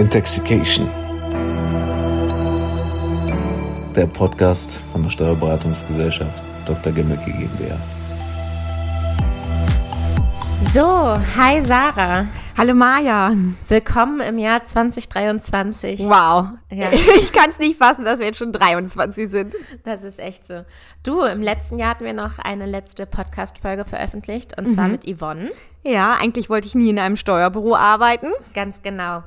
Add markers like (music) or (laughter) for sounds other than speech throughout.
Intoxication. Der Podcast von der Steuerberatungsgesellschaft Dr. Gemmeke GmbH. So, hi Sarah. Hallo Maja. Willkommen im Jahr 2023. Wow. Ja. (laughs) Ich kann es nicht fassen, dass wir jetzt schon 23 sind. Das ist echt so. Du, im letzten Jahr hatten wir noch eine letzte Podcast-Folge veröffentlicht und zwar mit Yvonne. Ja, eigentlich wollte ich nie in einem Steuerbüro arbeiten. Ganz genau.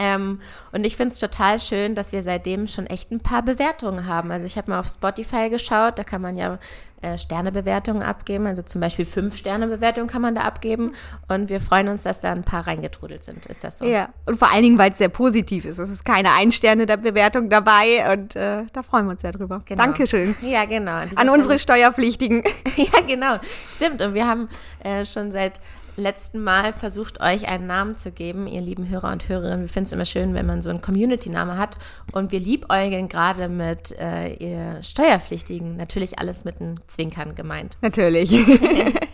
Ähm, und ich finde es total schön, dass wir seitdem schon echt ein paar Bewertungen haben. Also ich habe mal auf Spotify geschaut, da kann man ja äh, Sternebewertungen abgeben. Also zum Beispiel fünf Sternebewertungen kann man da abgeben. Und wir freuen uns, dass da ein paar reingetrudelt sind. Ist das so? Ja, und vor allen Dingen, weil es sehr positiv ist. Es ist keine Ein-Sterne-Bewertung dabei und äh, da freuen wir uns sehr drüber. Genau. Dankeschön. Ja, genau. An unsere Steuerpflichtigen. (laughs) Ja, genau. Stimmt. Und wir haben äh, schon seit letzten Mal versucht, euch einen Namen zu geben, ihr lieben Hörer und Hörerinnen. Wir finden es immer schön, wenn man so einen Community-Name hat. Und wir liebäugeln gerade mit äh, ihr Steuerpflichtigen. Natürlich alles mit einem Zwinkern gemeint. Natürlich. (laughs)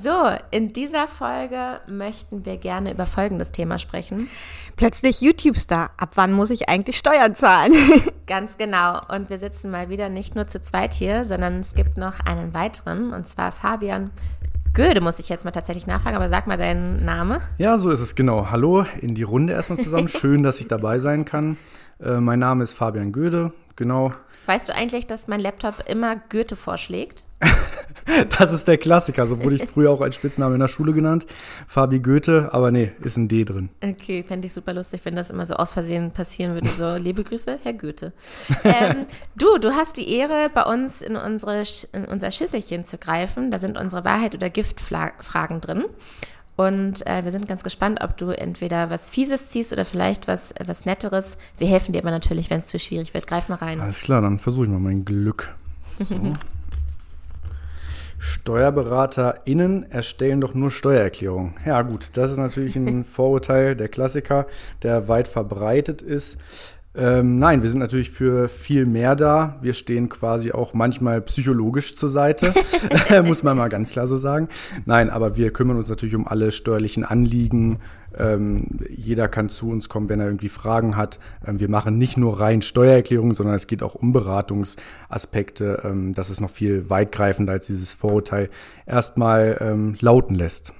So, in dieser Folge möchten wir gerne über folgendes Thema sprechen. Plötzlich YouTube-Star. Ab wann muss ich eigentlich Steuern zahlen? (laughs) Ganz genau. Und wir sitzen mal wieder nicht nur zu zweit hier, sondern es gibt noch einen weiteren, und zwar Fabian Göde, muss ich jetzt mal tatsächlich nachfragen, aber sag mal deinen Name. Ja, so ist es genau. Hallo in die Runde erstmal zusammen. (laughs) Schön, dass ich dabei sein kann. Äh, mein Name ist Fabian Göde. Genau. Weißt du eigentlich, dass mein Laptop immer Goethe vorschlägt? (laughs) (laughs) Das ist der Klassiker. So wurde ich früher auch als Spitzname in der Schule genannt. Fabi Goethe, aber nee, ist ein D drin. Okay, fände ich super lustig, wenn das immer so aus Versehen passieren würde. So, (laughs) liebe Grüße, Herr Goethe. Ähm, du, du hast die Ehre, bei uns in, unsere, in unser Schüsselchen zu greifen. Da sind unsere Wahrheit- oder Giftfragen drin. Und äh, wir sind ganz gespannt, ob du entweder was Fieses ziehst oder vielleicht was, was Netteres. Wir helfen dir aber natürlich, wenn es zu schwierig wird. Greif mal rein. Alles klar, dann versuche ich mal mein Glück. So. (laughs) SteuerberaterInnen erstellen doch nur Steuererklärungen. Ja, gut, das ist natürlich ein (laughs) Vorurteil, der Klassiker, der weit verbreitet ist. Ähm, nein, wir sind natürlich für viel mehr da. Wir stehen quasi auch manchmal psychologisch zur Seite, (laughs) (laughs) muss man mal ganz klar so sagen. Nein, aber wir kümmern uns natürlich um alle steuerlichen Anliegen. Ähm, jeder kann zu uns kommen, wenn er irgendwie Fragen hat. Ähm, wir machen nicht nur rein Steuererklärungen, sondern es geht auch um Beratungsaspekte. Ähm, das ist noch viel weitgreifender, als dieses Vorurteil erstmal ähm, lauten lässt.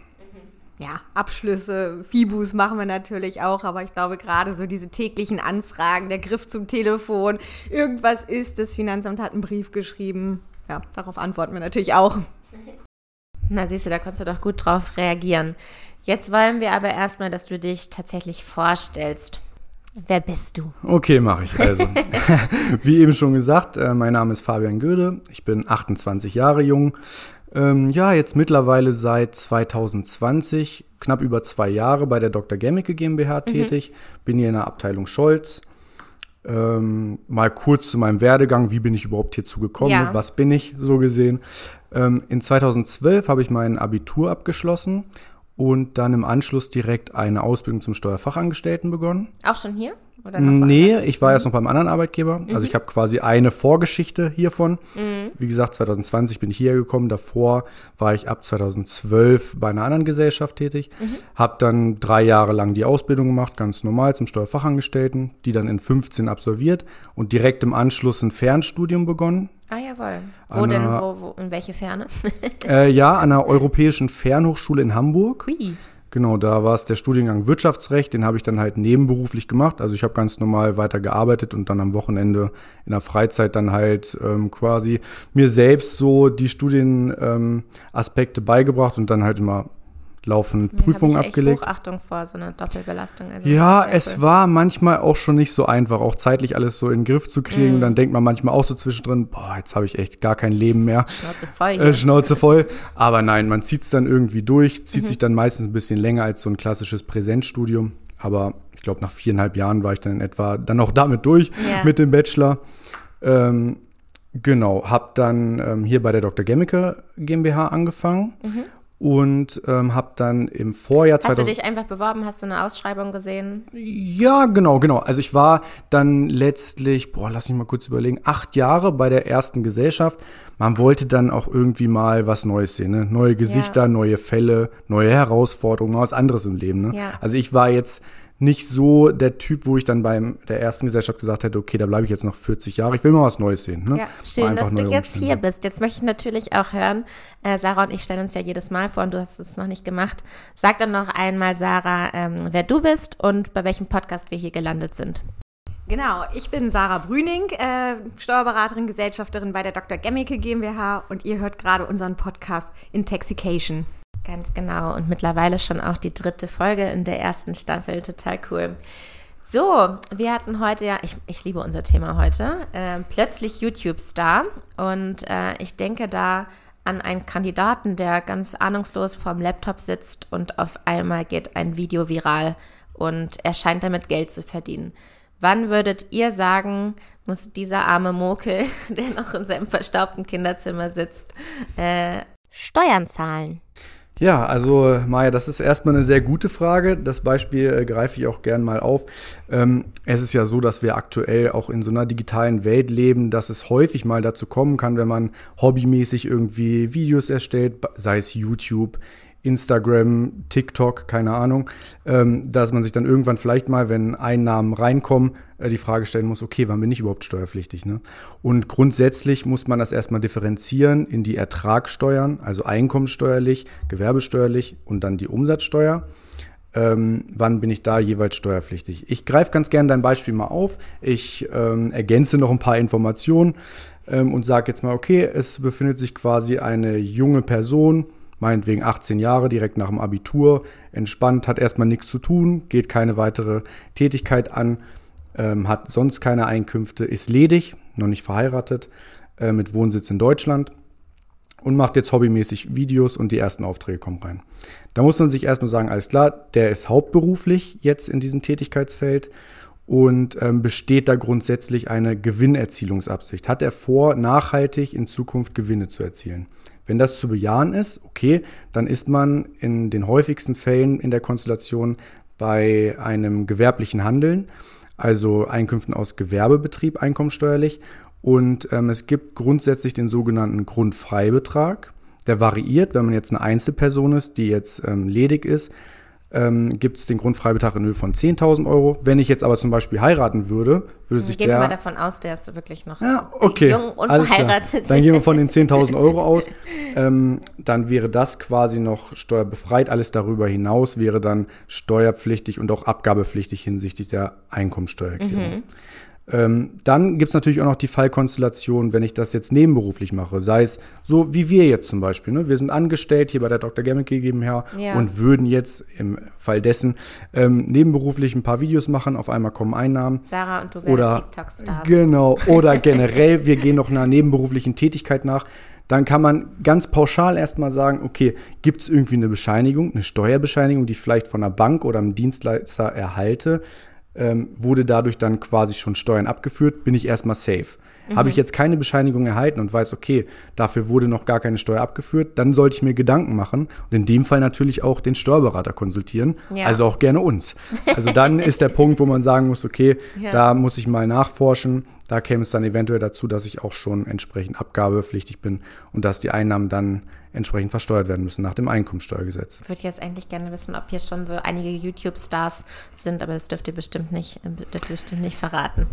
Ja, Abschlüsse, Fibus machen wir natürlich auch, aber ich glaube gerade so diese täglichen Anfragen, der Griff zum Telefon, irgendwas ist, das Finanzamt hat einen Brief geschrieben. Ja, darauf antworten wir natürlich auch. (laughs) Na, siehst du, da konntest du doch gut drauf reagieren. Jetzt wollen wir aber erstmal, dass du dich tatsächlich vorstellst. Wer bist du? Okay, mache ich also. (laughs) Wie eben schon gesagt, äh, mein Name ist Fabian Göde. Ich bin 28 Jahre jung. Ähm, ja, jetzt mittlerweile seit 2020, knapp über zwei Jahre bei der Dr. Gemmeke GmbH tätig. Bin hier in der Abteilung Scholz. Ähm, mal kurz zu meinem Werdegang. Wie bin ich überhaupt hierzu gekommen? Ja. Was bin ich so gesehen? Ähm, in 2012 habe ich mein Abitur abgeschlossen und dann im Anschluss direkt eine Ausbildung zum Steuerfachangestellten begonnen. Auch schon hier? Oder noch Nee, ich war erst noch beim anderen Arbeitgeber. Also ich habe quasi eine Vorgeschichte hiervon. Wie gesagt, 2020 bin ich hierher gekommen. Davor war ich ab 2012 bei einer anderen Gesellschaft tätig. Habe dann drei Jahre lang die Ausbildung gemacht, ganz normal zum Steuerfachangestellten, die dann in 15 absolviert und direkt im Anschluss ein Fernstudium begonnen. Ah, jawohl. Wo Anna- denn, wo, wo, in welche Ferne? Äh, ja, an der Europäischen Fernhochschule in Hamburg. Hui. Genau, da war es der Studiengang Wirtschaftsrecht, den habe ich dann halt nebenberuflich gemacht. Also ich habe ganz normal weiter gearbeitet und dann am Wochenende in der Freizeit dann halt ähm, quasi mir selbst so die Studienaspekte ähm, beigebracht und dann halt immer laufend Prüfungen Hab ich abgelegt. Echt Hochachtung vor so einer Doppelbelastung. Also Ja, es cool. war manchmal auch schon nicht so einfach, auch zeitlich alles so in den Griff zu kriegen. Mhm. Und dann denkt man manchmal auch so zwischendrin, boah, jetzt habe ich echt gar kein Leben mehr. Schnauze voll. Äh, Schnauze voll. Aber nein, man zieht es dann irgendwie durch, zieht Mhm. sich dann meistens ein bisschen länger als so ein klassisches Präsenzstudium. Aber ich glaube, nach viereinhalb Jahren war ich dann in etwa dann auch damit durch Ja. mit dem Bachelor. Ähm, genau, habe dann ähm, hier bei der Dr. Gemmeke GmbH angefangen und ähm, habe dann im Vorjahr. Hast du 2000 dich einfach beworben? Hast du eine Ausschreibung gesehen? ja, genau, genau. Also ich war dann letztlich, boah, lass mich mal kurz überlegen, acht Jahre bei der ersten Gesellschaft. Man wollte dann auch irgendwie mal was Neues sehen, ne? Neue Gesichter, Ja. neue Fälle, neue Herausforderungen, mal was anderes im Leben. Ne? Ja. Also ich war jetzt nicht so der Typ, wo ich dann bei der ersten Gesellschaft gesagt hätte, okay, da bleibe ich jetzt noch 40 Jahre. Ich will mal was Neues sehen. Ne? Ja, schön, dass du jetzt hier bist. Jetzt möchte ich natürlich auch hören, äh, Sarah und ich stellen uns ja jedes Mal vor und du hast es noch nicht gemacht. Sag dann noch einmal, Sarah, ähm, wer du bist und bei welchem Podcast wir hier gelandet sind. Genau, ich bin Sarah Brüning, äh, Steuerberaterin, Gesellschafterin bei der Dr. Gemmicke GmbH und ihr hört gerade unseren Podcast Intoxication. Ganz genau und mittlerweile schon auch die dritte Folge in der ersten Staffel, total cool. So, wir hatten heute ja, ich, ich liebe unser Thema heute, äh, plötzlich YouTube-Star und äh, ich denke da an einen Kandidaten, der ganz ahnungslos vorm Laptop sitzt und auf einmal geht ein Video viral und er scheint damit Geld zu verdienen. Wann würdet ihr sagen, muss dieser arme Mokel, (laughs) der noch in seinem verstaubten Kinderzimmer sitzt, äh, Steuern zahlen? Ja, also Maja, das ist erstmal eine sehr gute Frage. Das Beispiel äh, greife ich auch gern mal auf. Ähm, es ist ja so, dass wir aktuell auch in so einer digitalen Welt leben, dass es häufig mal dazu kommen kann, wenn man hobbymäßig irgendwie Videos erstellt, sei es YouTube, Instagram, TikTok, keine Ahnung, ähm, dass man sich dann irgendwann vielleicht mal, wenn Einnahmen reinkommen, äh, die Frage stellen muss, okay, wann bin ich überhaupt steuerpflichtig? Ne? Und grundsätzlich muss man das erstmal differenzieren in die Ertragssteuern, also einkommenssteuerlich, gewerbesteuerlich und dann die Umsatzsteuer. Ähm, wann bin ich da jeweils steuerpflichtig? Ich greife ganz gerne dein Beispiel mal auf. Ich ähm, ergänze noch ein paar Informationen ähm, und sage jetzt mal, okay, es befindet sich quasi eine junge Person, meinetwegen 18 Jahre, direkt nach dem Abitur, entspannt, hat erstmal nichts zu tun, geht keine weitere Tätigkeit an, ähm, hat sonst keine Einkünfte, ist ledig, noch nicht verheiratet, äh, mit Wohnsitz in Deutschland und macht jetzt hobbymäßig Videos und die ersten Aufträge kommen rein. Da muss man sich erstmal sagen, alles klar, der ist hauptberuflich jetzt in diesem Tätigkeitsfeld und ähm, besteht da grundsätzlich eine Gewinnerzielungsabsicht. Hat er vor, nachhaltig in Zukunft Gewinne zu erzielen? Wenn das zu bejahen ist, okay, dann ist man in den häufigsten Fällen in der Konstellation bei einem gewerblichen Handeln, also Einkünften aus Gewerbebetrieb einkommensteuerlich. Und ähm, es gibt grundsätzlich den sogenannten Grundfreibetrag. Der variiert, wenn man jetzt eine Einzelperson ist, die jetzt ähm, ledig ist, ähm, gibt es den Grundfreibetrag in Höhe von 10.000 Euro. Wenn ich jetzt aber zum Beispiel heiraten würde, würde sich gehen der... Gehen wir mal davon aus, der ist wirklich noch ja, okay, jung und verheiratet. Dann gehen wir von den 10.000 (laughs) Euro aus. Ähm, dann wäre das quasi noch steuerbefreit. Alles darüber hinaus wäre dann steuerpflichtig und auch abgabepflichtig hinsichtlich der Einkommensteuererklärung. Mhm. Ähm, dann gibt es natürlich auch noch die Fallkonstellation, wenn ich das jetzt nebenberuflich mache. Sei es so wie wir jetzt zum Beispiel. Ne? Wir sind angestellt hier bei der Dr. Gemmeke GmbH ja. und würden jetzt im Fall dessen ähm, nebenberuflich ein paar Videos machen. Auf einmal kommen Einnahmen. Sarah und du werden TikTok-Stars. Genau. (laughs) Oder generell, wir gehen noch einer nebenberuflichen Tätigkeit nach dann kann man ganz pauschal erstmal sagen, okay, gibt es irgendwie eine Bescheinigung, eine Steuerbescheinigung, die ich vielleicht von einer Bank oder einem Dienstleister erhalte, ähm, wurde dadurch dann quasi schon Steuern abgeführt, bin ich erstmal safe. Mhm. Habe ich jetzt keine Bescheinigung erhalten und weiß, okay, dafür wurde noch gar keine Steuer abgeführt, dann sollte ich mir Gedanken machen und in dem Fall natürlich auch den Steuerberater konsultieren, ja. also auch gerne uns. (laughs) Also dann ist der Punkt, wo man sagen muss, okay, ja. da muss ich mal nachforschen. Da käme es dann eventuell dazu, dass ich auch schon entsprechend abgabepflichtig bin und dass die Einnahmen dann entsprechend versteuert werden müssen nach dem Einkommensteuergesetz. Ich würde jetzt eigentlich gerne wissen, ob hier schon so einige YouTube-Stars sind, aber das dürft ihr bestimmt nicht, dürft ihr bestimmt nicht verraten.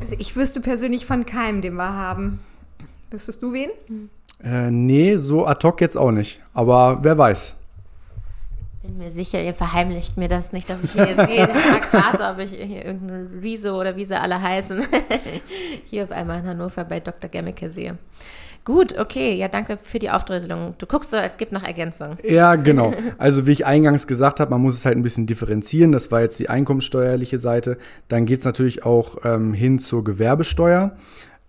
Also ich wüsste persönlich von keinem, den wir haben. Wüsstest du wen? Äh, nee, so ad hoc jetzt auch nicht. Aber wer weiß. Bin mir sicher, ihr verheimlicht mir das nicht, dass ich hier jetzt jeden (laughs) Tag rate, ob ich hier irgendeinen Riso oder wie sie alle heißen, (laughs) hier auf einmal in Hannover bei Dr. Gemmeke sehe. Gut, okay, ja, danke für die Aufdröselung. Du guckst so, es gibt noch Ergänzungen. Ja, genau. (laughs) Also wie ich eingangs gesagt habe, man muss es halt ein bisschen differenzieren. Das war jetzt die einkommenssteuerliche Seite. Dann geht es natürlich auch ähm, hin zur Gewerbesteuer.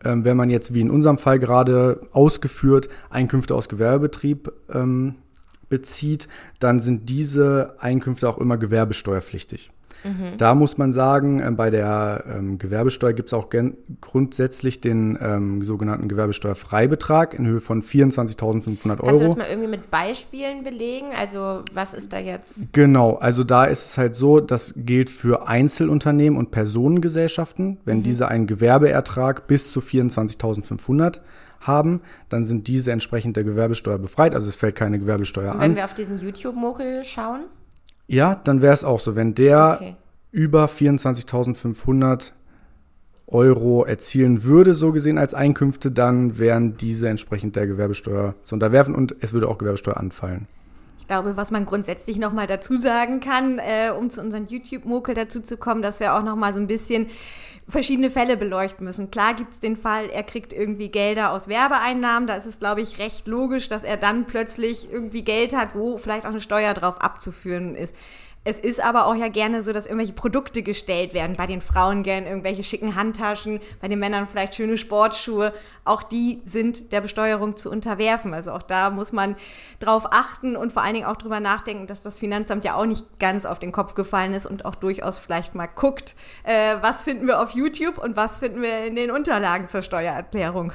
Ähm, wenn man jetzt, wie in unserem Fall gerade ausgeführt, Einkünfte aus Gewerbebetrieb ähm, bezieht, dann sind diese Einkünfte auch immer gewerbesteuerpflichtig. Mhm. Da muss man sagen, äh, bei der ähm, Gewerbesteuer gibt es auch grundsätzlich den ähm, sogenannten Gewerbesteuerfreibetrag in Höhe von 24.500 Euro. Kannst du das mal irgendwie mit Beispielen belegen? Also was ist da jetzt? Genau, also da ist es halt so, das gilt für Einzelunternehmen und Personengesellschaften. Wenn mhm. diese einen Gewerbeertrag bis zu 24.500 haben, dann sind diese entsprechend der Gewerbesteuer befreit. Also es fällt keine Gewerbesteuer und an. Wenn wir auf diesen YouTube-Mokel schauen? Ja, dann wäre es auch so. Wenn der Okay. über 24.500 Euro erzielen würde, so gesehen als Einkünfte, dann wären diese entsprechend der Gewerbesteuer zu unterwerfen und es würde auch Gewerbesteuer anfallen. Ich glaube, was man grundsätzlich noch mal dazu sagen kann, äh, um zu unseren YouTube-Mokel dazu zu kommen, dass wir auch noch mal so ein bisschen verschiedene Fälle beleuchten müssen. Klar gibt es den Fall, er kriegt irgendwie Gelder aus Werbeeinnahmen. Da ist es, glaube ich, recht logisch, dass er dann plötzlich irgendwie Geld hat, wo vielleicht auch eine Steuer drauf abzuführen ist. Es ist aber auch ja gerne so, dass irgendwelche Produkte gestellt werden. Bei den Frauen gern irgendwelche schicken Handtaschen, bei den Männern vielleicht schöne Sportschuhe. Auch die sind der Besteuerung zu unterwerfen. Also auch da muss man drauf achten und vor allen Dingen auch drüber nachdenken, dass das Finanzamt ja auch nicht ganz auf den Kopf gefallen ist und auch durchaus vielleicht mal guckt, äh, was finden wir auf YouTube und was finden wir in den Unterlagen zur Steuererklärung.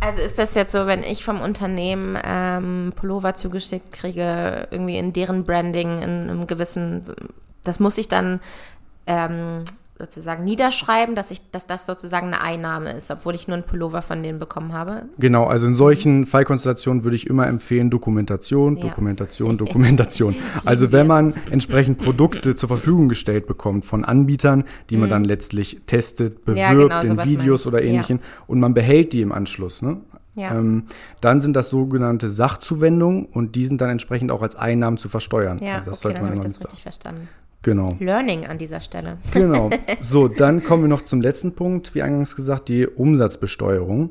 Also ist das jetzt so, wenn ich vom Unternehmen ähm, Pullover zugeschickt kriege, irgendwie in deren Branding, in einem gewissen, das muss ich dann ähm, sozusagen niederschreiben, dass ich, dass das sozusagen eine Einnahme ist, obwohl ich nur einen Pullover von denen bekommen habe. Genau, also in solchen Fallkonstellationen würde ich immer empfehlen, Dokumentation, Ja. Dokumentation, (laughs) Dokumentation. Also wenn man entsprechend Produkte zur Verfügung gestellt bekommt von Anbietern, die man dann letztlich testet, bewirbt Ja, genau, in Videos oder Ja. ähnlichem und man behält die im Anschluss, ne? Ja. Ähm, dann sind das sogenannte Sachzuwendungen und die sind dann entsprechend auch als Einnahmen zu versteuern. Ja, also das okay, sollte dann habe ich das richtig verstanden. Genau. Learning an dieser Stelle. Genau. (laughs) So, dann kommen wir noch zum letzten Punkt, wie eingangs gesagt, die Umsatzbesteuerung.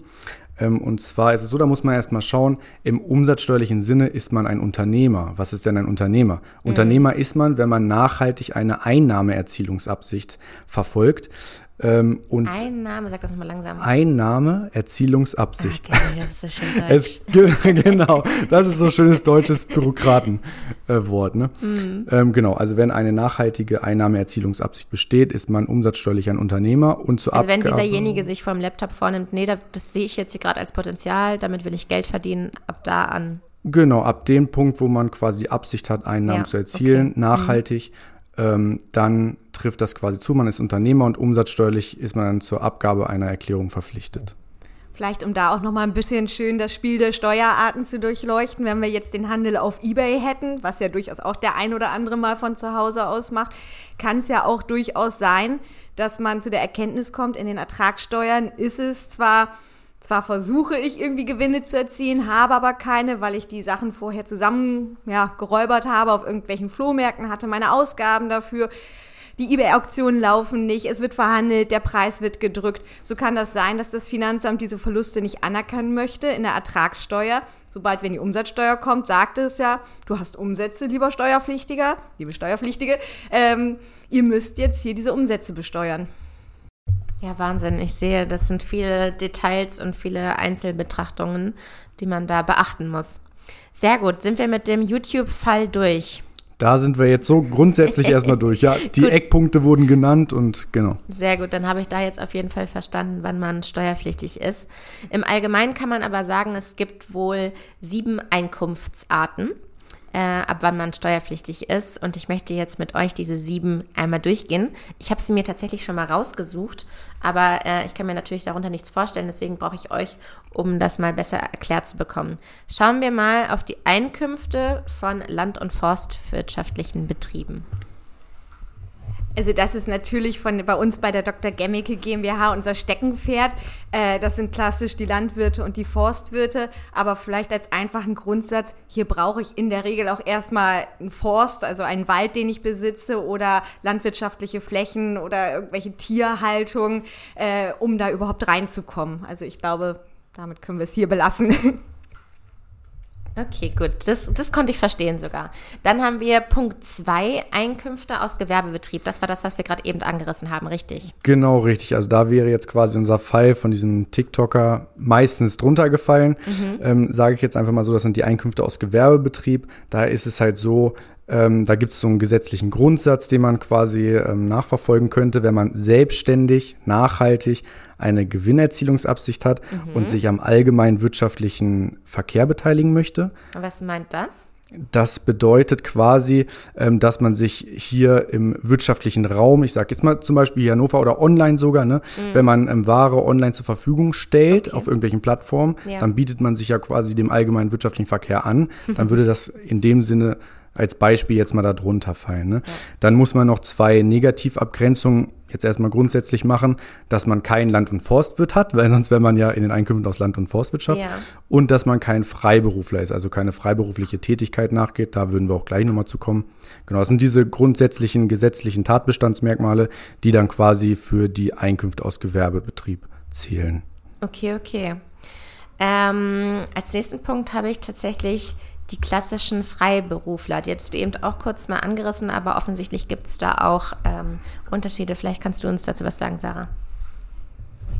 Ähm, und zwar ist es so, da muss man erstmal schauen, im umsatzsteuerlichen Sinne ist man ein Unternehmer. Was ist denn ein Unternehmer? Unternehmer ist man, wenn man nachhaltig eine Einnahmeerzielungsabsicht verfolgt. Ähm, und Einnahme, sag das nochmal langsam. Einnahmeerzielungsabsicht. Ah, das ist so schön (laughs) deutsch. Es, ge- genau, das ist so ein schönes deutsches Bürokratenwort. ne? Mhm. Ähm, genau, also wenn eine nachhaltige Einnahmeerzielungsabsicht besteht, ist man umsatzsteuerlich ein Unternehmer und zur Also wenn Abgabe- dieserjenige sich vom Laptop vornimmt, nee, da- das sehe ich jetzt hier gerade als Potenzial, damit will ich Geld verdienen, ab da an. Genau, ab dem Punkt, wo man quasi die Absicht hat, Einnahmen Ja, zu erzielen, okay. Mhm. nachhaltig, ähm, dann trifft das quasi zu. Man ist Unternehmer und umsatzsteuerlich ist man dann zur Abgabe einer Erklärung verpflichtet. Vielleicht, um da auch noch mal ein bisschen schön das Spiel der Steuerarten zu durchleuchten, wenn wir jetzt den Handel auf Ebay hätten, was ja durchaus auch der ein oder andere mal von zu Hause aus macht, kann es ja auch durchaus sein, dass man zu der Erkenntnis kommt, in den Ertragssteuern ist es zwar zwar versuche ich irgendwie Gewinne zu erzielen, habe aber keine, weil ich die Sachen vorher zusammen ja, geräubert habe auf irgendwelchen Flohmärkten, hatte meine Ausgaben dafür. Die eBay-Auktionen laufen nicht, es wird verhandelt, der Preis wird gedrückt. So kann das sein, dass das Finanzamt diese Verluste nicht anerkennen möchte in der Ertragssteuer. Sobald, wenn die Umsatzsteuer kommt, sagt es ja, du hast Umsätze, lieber Steuerpflichtiger, liebe Steuerpflichtige, ähm, ihr müsst jetzt hier diese Umsätze besteuern. Ja, Wahnsinn. Ich sehe, das sind viele Details und viele Einzelbetrachtungen, die man da beachten muss. Sehr gut. Sind wir mit dem YouTube-Fall durch? Da sind wir jetzt so grundsätzlich (laughs) erstmal durch. Ja, die Gut. Eckpunkte wurden genannt und genau. Sehr gut, dann habe ich da jetzt auf jeden Fall verstanden, wann man steuerpflichtig ist. Im Allgemeinen kann man aber sagen, es gibt wohl sieben Einkunftsarten, äh, ab wann man steuerpflichtig ist. Und ich möchte jetzt mit euch diese sieben einmal durchgehen. Ich habe sie mir tatsächlich schon mal rausgesucht, aber äh, ich kann mir natürlich darunter nichts vorstellen, deswegen brauche ich euch, um das mal besser erklärt zu bekommen. Schauen wir mal auf die Einkünfte von land- und forstwirtschaftlichen Betrieben. Also das ist natürlich von bei uns bei der Dr. Gemmicke GmbH unser Steckenpferd. Äh, das sind klassisch die Landwirte und die Forstwirte. Aber vielleicht als einfachen Grundsatz, hier brauche ich in der Regel auch erstmal einen Forst, also einen Wald, den ich besitze oder landwirtschaftliche Flächen oder irgendwelche Tierhaltung, äh, um da überhaupt reinzukommen. Also ich glaube, damit können wir es hier belassen. (laughs) Okay, gut. Das, das konnte ich verstehen sogar. Dann haben wir Punkt 2, Einkünfte aus Gewerbebetrieb. Das war das, was wir gerade eben angerissen haben, richtig? Genau, richtig. Also da wäre jetzt quasi unser Fall von diesem TikToker meistens drunter gefallen. Ähm, Sage ich jetzt einfach mal so, das sind die Einkünfte aus Gewerbebetrieb. Da ist es halt so, ähm, da gibt es so einen gesetzlichen Grundsatz, den man quasi ähm, nachverfolgen könnte, wenn man selbstständig, nachhaltig eine Gewinnerzielungsabsicht hat und sich am allgemeinen wirtschaftlichen Verkehr beteiligen möchte. Was meint das? Das bedeutet quasi, ähm, dass man sich hier im wirtschaftlichen Raum, ich sage jetzt mal zum Beispiel Hannover oder online sogar, ne, wenn man ähm, Ware online zur Verfügung stellt Okay. auf irgendwelchen Plattformen, Ja. dann bietet man sich ja quasi dem allgemeinen wirtschaftlichen Verkehr an. (laughs) Dann würde das in dem Sinne als Beispiel jetzt mal da drunter fallen. Ne? Ja. Dann muss man noch zwei Negativabgrenzungen jetzt erstmal grundsätzlich machen, dass man kein Land- und Forstwirt hat, weil sonst wäre man ja in den Einkünften aus Land- und Forstwirtschaft. Ja. Und dass man kein Freiberufler ist, also keine freiberufliche Tätigkeit nachgeht. Da würden wir auch gleich nochmal zu kommen. Genau, das sind diese grundsätzlichen gesetzlichen Tatbestandsmerkmale, die dann quasi für die Einkünfte aus Gewerbebetrieb zählen. Okay, okay. Ähm, als nächsten Punkt habe ich tatsächlich die klassischen Freiberufler. Die hast du eben auch kurz mal angerissen, aber offensichtlich gibt es da auch ähm, Unterschiede. Vielleicht kannst du uns dazu was sagen, Sarah.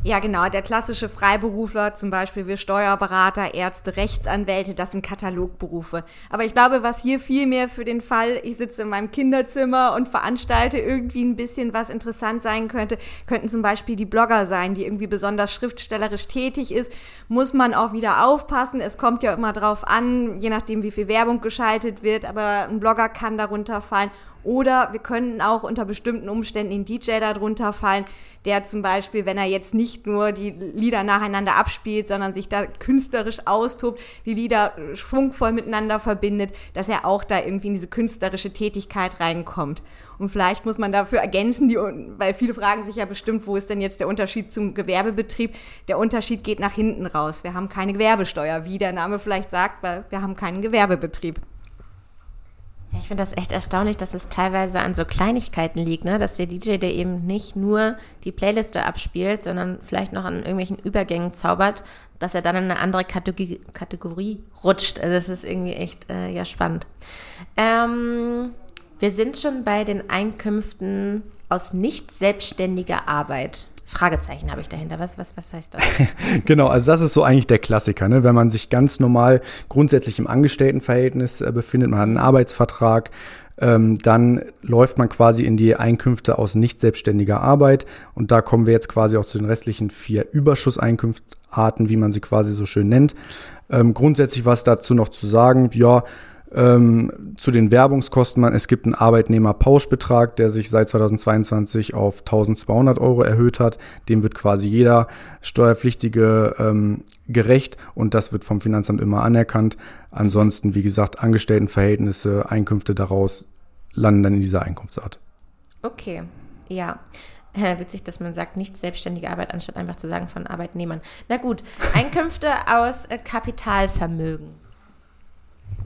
Ja, genau. Der klassische Freiberufler, zum Beispiel wir Steuerberater, Ärzte, Rechtsanwälte, das sind Katalogberufe. Aber ich glaube, was hier viel mehr für den Fall, ich sitze in meinem Kinderzimmer und veranstalte irgendwie ein bisschen, was interessant sein könnte, könnten zum Beispiel die Blogger sein, die irgendwie besonders schriftstellerisch tätig ist. Muss man auch wieder aufpassen. Es kommt ja immer drauf an, je nachdem, wie viel Werbung geschaltet wird, aber ein Blogger kann darunter fallen. Oder wir können auch unter bestimmten Umständen den DJ darunter fallen, der zum Beispiel, wenn er jetzt nicht nur die Lieder nacheinander abspielt, sondern sich da künstlerisch austobt, die Lieder schwungvoll miteinander verbindet, dass er auch da irgendwie in diese künstlerische Tätigkeit reinkommt. Und vielleicht muss man dafür ergänzen, die, weil viele fragen sich ja bestimmt, wo ist denn jetzt der Unterschied zum Gewerbebetrieb? Der Unterschied geht nach hinten raus. Wir haben keine Gewerbesteuer, wie der Name vielleicht sagt, weil wir haben keinen Gewerbebetrieb. Finde das echt erstaunlich, dass es teilweise an so Kleinigkeiten liegt, ne? dass der DJ, der eben nicht nur die Playliste abspielt, sondern vielleicht noch an irgendwelchen Übergängen zaubert, dass er dann in eine andere Kategorie, Kategorie rutscht. Also das ist irgendwie echt äh, ja spannend. Ähm, wir sind schon bei den Einkünften aus nicht selbstständiger Arbeit. Fragezeichen habe ich dahinter. Was, was, was heißt das? (laughs) genau, also das ist so eigentlich der Klassiker, ne? wenn man sich ganz normal grundsätzlich im Angestelltenverhältnis äh, befindet, man hat einen Arbeitsvertrag, ähm, dann läuft man quasi in die Einkünfte aus nicht selbstständiger Arbeit und da kommen wir jetzt quasi auch zu den restlichen vier Überschusseinkünftarten, wie man sie quasi so schön nennt. Ähm, grundsätzlich was dazu noch zu sagen, ja, ähm, zu den Werbungskosten, es gibt einen Arbeitnehmerpauschbetrag, der sich seit 2022 auf 1200 Euro erhöht hat. Dem wird quasi jeder Steuerpflichtige ähm, gerecht und das wird vom Finanzamt immer anerkannt. Ansonsten, wie gesagt, Angestelltenverhältnisse, Einkünfte daraus landen dann in dieser Einkunftsart. Okay, ja. (laughs) Witzig, dass man sagt, nicht selbstständige Arbeit, anstatt einfach zu sagen von Arbeitnehmern. Na gut, Einkünfte aus äh, Kapitalvermögen.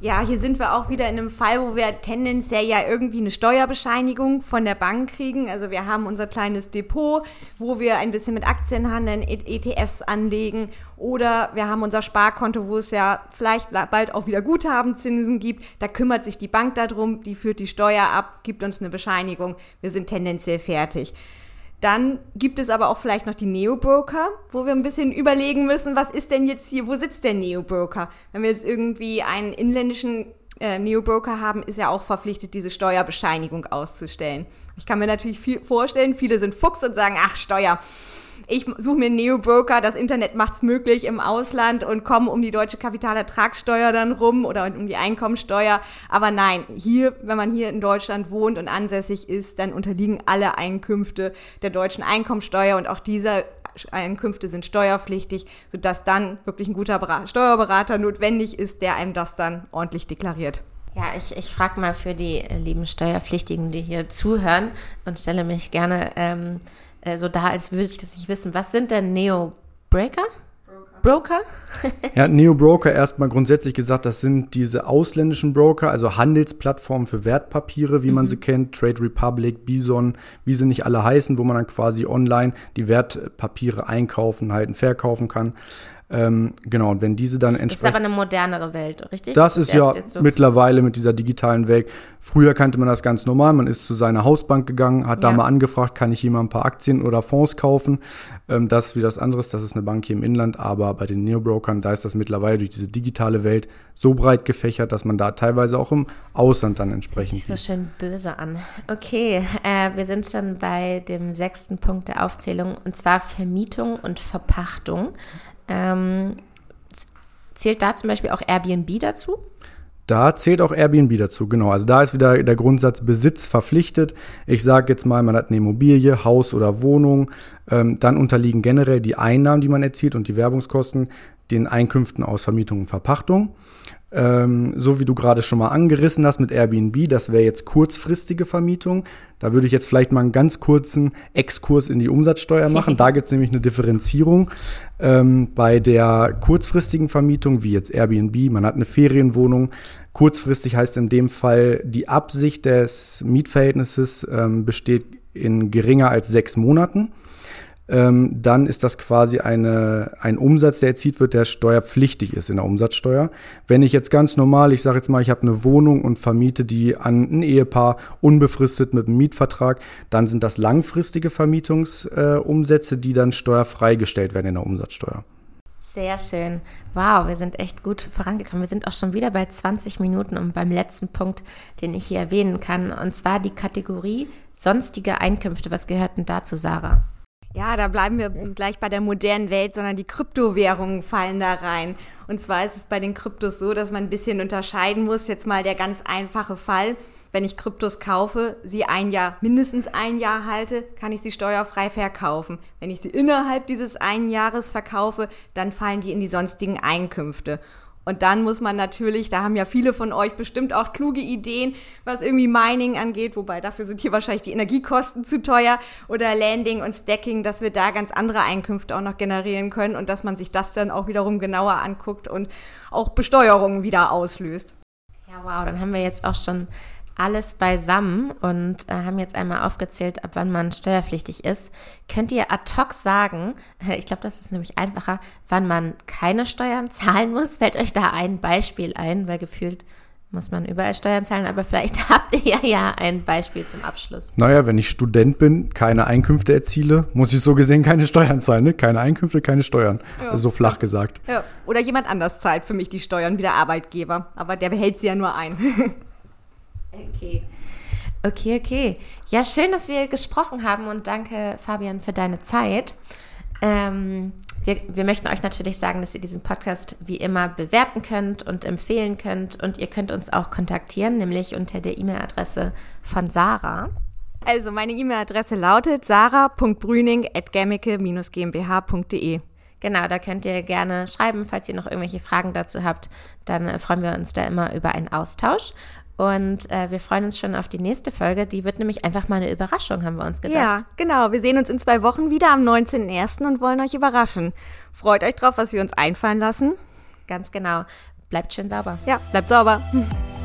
Ja, hier sind wir auch wieder in einem Fall, wo wir tendenziell ja irgendwie eine Steuerbescheinigung von der Bank kriegen. Also wir haben unser kleines Depot, wo wir ein bisschen mit Aktien handeln, ETFs e anlegen oder wir haben unser Sparkonto, wo es ja vielleicht bald auch wieder Guthabenzinsen gibt. Da kümmert sich die Bank darum, die führt die Steuer ab, gibt uns eine Bescheinigung. Wir sind tendenziell fertig. Dann gibt es aber auch vielleicht noch die Neo-Broker, wo wir ein bisschen überlegen müssen, was ist denn jetzt hier, wo sitzt der Neo-Broker? Wenn wir jetzt irgendwie einen inländischen äh, Neo-Broker haben, ist er auch verpflichtet, diese Steuerbescheinigung auszustellen. Ich kann mir natürlich viel vorstellen, viele sind Fuchs und sagen, ach, Steuer, ich suche mir einen Neo-Broker, das Internet macht es möglich im Ausland und komme um die deutsche Kapitalertragssteuer dann rum oder um die Einkommensteuer. Aber nein, hier, wenn man hier in Deutschland wohnt und ansässig ist, dann unterliegen alle Einkünfte der deutschen Einkommensteuer und auch diese Einkünfte sind steuerpflichtig, sodass dann wirklich ein guter Steuerberater notwendig ist, der einem das dann ordentlich deklariert. Ja, ich, ich frage mal für die äh, lieben Steuerpflichtigen, die hier zuhören und stelle mich gerne ähm, äh, so da, als würde ich das nicht wissen. Was sind denn Neo-Breaker? Broker? ja, Neo-Broker erstmal grundsätzlich gesagt, das sind diese ausländischen Broker, also Handelsplattformen für Wertpapiere, wie mhm. man sie kennt, Trade Republic, Bison, wie sie nicht alle heißen, wo man dann quasi online die Wertpapiere einkaufen, halten, verkaufen kann. Ähm, genau, und wenn diese dann entsprechend. Das ist aber eine modernere Welt, richtig? Das, das ist ja so mittlerweile mit dieser digitalen Welt. Früher kannte man das ganz normal. Man ist zu seiner Hausbank gegangen, hat ja. da mal angefragt, kann ich hier mal ein paar Aktien oder Fonds kaufen. Ähm, das ist wie das anderes, das ist eine Bank hier im Inland, aber bei den Neobrokern, da ist das mittlerweile durch diese digitale Welt so breit gefächert, dass man da teilweise auch im Ausland dann entsprechend. Das sieht so schön böse an. Okay, äh, wir sind schon bei dem sechsten Punkt der Aufzählung und zwar Vermietung und Verpachtung. Ähm, zählt da zum Beispiel auch Airbnb dazu? Da zählt auch Airbnb dazu, genau. Also da ist wieder der Grundsatz Besitz verpflichtet. Ich sage jetzt mal, man hat eine Immobilie, Haus oder Wohnung. Ähm, dann unterliegen generell die Einnahmen, die man erzielt und die Werbungskosten den Einkünften aus Vermietung und Verpachtung. Ähm, so wie du gerade schon mal angerissen hast mit Airbnb, das wäre jetzt kurzfristige Vermietung. Da würde ich jetzt vielleicht mal einen ganz kurzen Exkurs in die Umsatzsteuer (laughs) machen. Da gibt es nämlich eine Differenzierung. Ähm, bei der kurzfristigen Vermietung, wie jetzt Airbnb, man hat eine Ferienwohnung. Kurzfristig heißt in dem Fall, die Absicht des Mietverhältnisses ähm, besteht in geringer als sechs Monaten ähm, dann ist das quasi eine, ein Umsatz, der erzielt wird, der steuerpflichtig ist in der Umsatzsteuer. Wenn ich jetzt ganz normal, ich sage jetzt mal, ich habe eine Wohnung und vermiete die an ein Ehepaar unbefristet mit einem Mietvertrag, dann sind das langfristige Vermietungsumsätze, äh, die dann steuerfrei gestellt werden in der Umsatzsteuer. Sehr schön. Wow, wir sind echt gut vorangekommen. Wir sind auch schon wieder bei 20 Minuten und beim letzten Punkt, den ich hier erwähnen kann, und zwar die Kategorie sonstige Einkünfte. Was gehört denn dazu, Sarah? Ja, da bleiben wir gleich bei der modernen Welt, sondern die Kryptowährungen fallen da rein. Und zwar ist es bei den Kryptos so, dass man ein bisschen unterscheiden muss. Jetzt mal der ganz einfache Fall. Wenn ich Kryptos kaufe, sie ein Jahr, mindestens ein Jahr halte, kann ich sie steuerfrei verkaufen. Wenn ich sie innerhalb dieses einen Jahres verkaufe, dann fallen die in die sonstigen Einkünfte. Und dann muss man natürlich, da haben ja viele von euch bestimmt auch kluge Ideen, was irgendwie Mining angeht, wobei dafür sind hier wahrscheinlich die Energiekosten zu teuer oder Landing und Stacking, dass wir da ganz andere Einkünfte auch noch generieren können und dass man sich das dann auch wiederum genauer anguckt und auch Besteuerungen wieder auslöst. Ja, wow, dann haben wir jetzt auch schon alles beisammen und äh, haben jetzt einmal aufgezählt, ab wann man steuerpflichtig ist. Könnt ihr ad hoc sagen, (laughs) ich glaube, das ist nämlich einfacher, wann man keine Steuern (laughs) zahlen muss? Fällt euch da ein Beispiel ein, weil gefühlt muss man überall Steuern zahlen, aber vielleicht (laughs) habt ihr ja ein Beispiel zum Abschluss. Naja, wenn ich Student bin, keine Einkünfte erziele, muss ich so gesehen keine Steuern zahlen. Ne? Keine Einkünfte, keine Steuern. Ja. Also so flach gesagt. Ja. Oder jemand anders zahlt für mich die Steuern wie der Arbeitgeber. Aber der behält sie ja nur ein. Okay. Okay, okay. Ja, schön, dass wir gesprochen haben und danke, Fabian, für deine Zeit. Ähm, wir, wir, möchten euch natürlich sagen, dass ihr diesen Podcast wie immer bewerten könnt und empfehlen könnt. Und ihr könnt uns auch kontaktieren, nämlich unter der E-Mail-Adresse von Sarah. Also meine E-Mail-Adresse lautet sarah.brüning.gemmicke-gmbh.de. Genau, da könnt ihr gerne schreiben, falls ihr noch irgendwelche Fragen dazu habt. Dann äh, freuen wir uns da immer über einen Austausch. Und äh, wir freuen uns schon auf die nächste Folge. Die wird nämlich einfach mal eine Überraschung, haben wir uns gedacht. Ja, genau. Wir sehen uns in zwei Wochen wieder am 19.01. und wollen euch überraschen. Freut euch drauf, was wir uns einfallen lassen. Ganz genau. Bleibt schön sauber. Ja, bleibt sauber. (laughs)